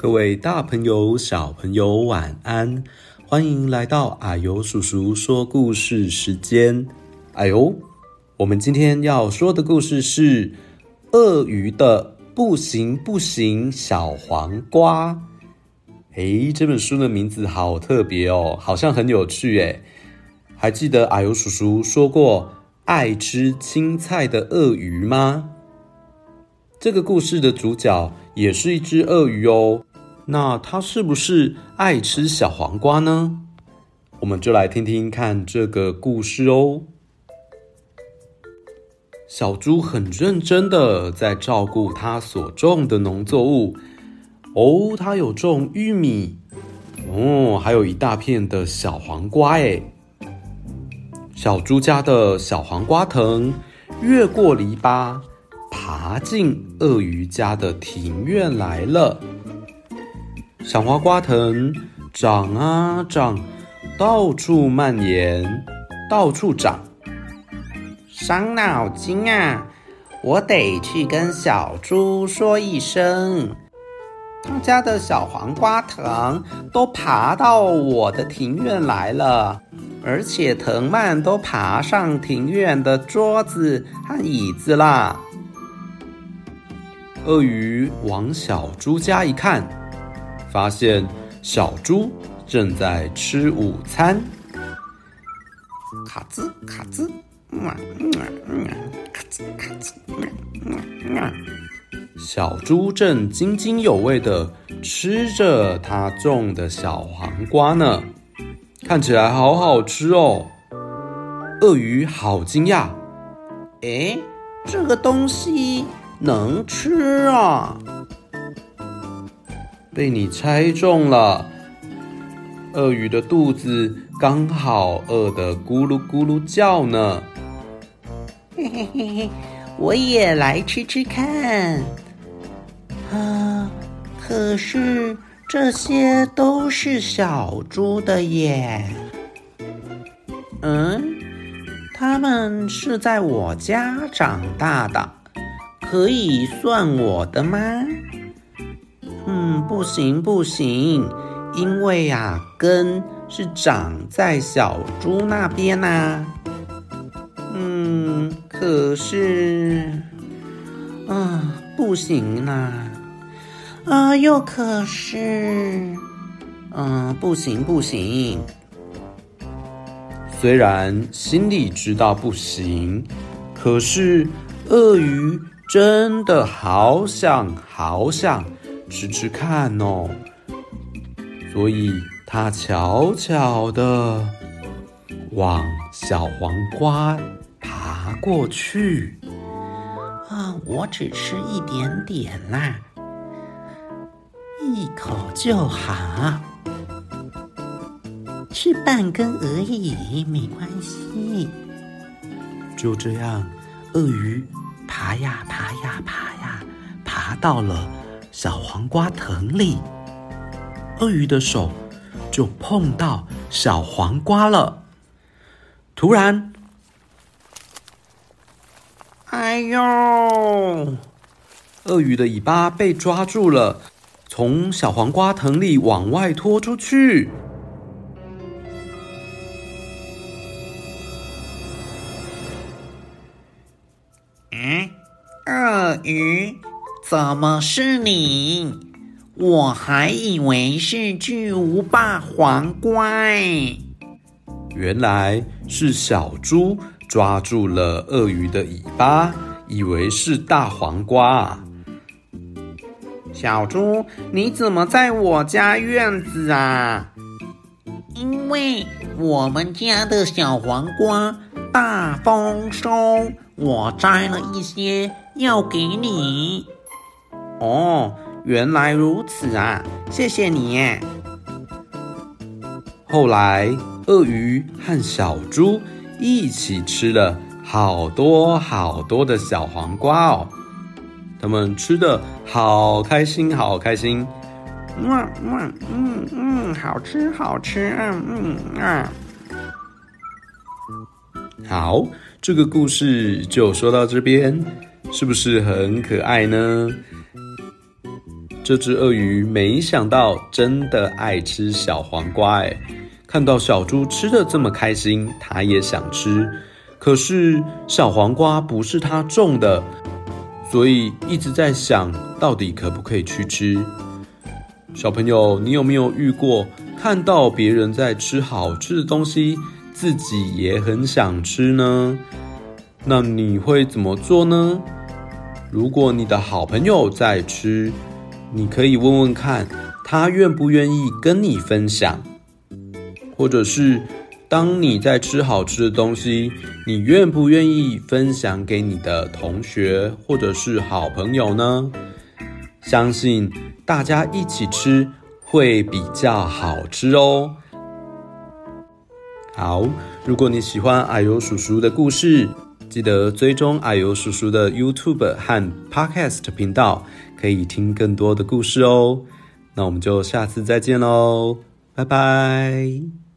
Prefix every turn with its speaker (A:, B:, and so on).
A: 各位大朋友、小朋友，晚安！欢迎来到阿尤叔叔说故事时间。啊呦，我们今天要说的故事是《鳄鱼的不行不行小黄瓜》。诶，这本书的名字好特别哦，好像很有趣诶。还记得阿尤叔叔说过爱吃青菜的鳄鱼吗？这个故事的主角也是一只鳄鱼哦。那它是不是爱吃小黄瓜呢？我们就来听听看这个故事哦。小猪很认真的在照顾它所种的农作物哦，它有种玉米哦，还有一大片的小黄瓜诶。小猪家的小黄瓜藤越过篱笆，爬进鳄鱼家的庭院来了。小黄瓜藤长啊长，到处蔓延，到处长。伤脑筋啊！我得去跟小猪说一声，他家的小黄瓜藤都爬到我的庭院来了，而且藤蔓都爬上庭院的桌子和椅子啦。鳄鱼往小猪家一看。发现小猪正在吃午餐，卡兹卡兹，嗯嗯嗯，卡兹卡兹，嗯嗯，小猪正津津有味地吃着它种的小黄瓜呢，看起来好好吃哦。鳄鱼好惊讶，诶，这个东西能吃啊？被你猜中了，鳄鱼的肚子刚好饿得咕噜咕噜叫呢。嘿嘿嘿嘿，我也来吃吃看。啊，可是这些都是小猪的耶。嗯，他们是在我家长大的，可以算我的吗？嗯，不行不行，因为呀、根是长在小猪那边呐、嗯，可是，啊，不行啦。啊，又可是，嗯，不行不行。虽然心里知道不行，可是鳄鱼真的好想好想。吃吃看哦，所以他悄悄的往小黄瓜爬过去。啊，我只吃一点点啦，一口就好，吃半根而已，没关系。就这样，鳄鱼爬呀爬呀爬呀，爬到了。小黄瓜藤里，鳄鱼的手就碰到小黄瓜了。突然，哎呦！鳄鱼的尾巴被抓住了，从小黄瓜藤里往外拖出去。嗯，鳄鱼。怎么是你？我还以为是巨无霸黄瓜。原来是小猪抓住了鳄鱼的尾巴，以为是大黄瓜。小猪，你怎么在我家院子啊？因为我们家的小黄瓜大丰收，我摘了一些要给你。哦，原来如此啊！谢谢你。后来，鳄鱼和小猪一起吃了好多好多的小黄瓜哦，他们吃得好开心，好开心。嗯嗯嗯嗯，好吃好吃，嗯嗯啊。好，这个故事就说到这边，是不是很可爱呢？这只鳄鱼没想到真的爱吃小黄瓜，哎，看到小猪吃的这么开心，它也想吃。可是小黄瓜不是它种的，所以一直在想到底可不可以去吃。小朋友，你有没有遇过看到别人在吃好吃的东西，自己也很想吃呢？那你会怎么做呢？如果你的好朋友在吃，你可以问问看，他愿不愿意跟你分享，或者是当你在吃好吃的东西，你愿不愿意分享给你的同学或者是好朋友呢？相信大家一起吃会比较好吃哦。好，如果你喜欢啊呦叔叔的故事，记得追踪啊呦叔叔的 YouTube 和 Podcast 频道，可以听更多的故事哦。那我们就下次再见喽，拜拜。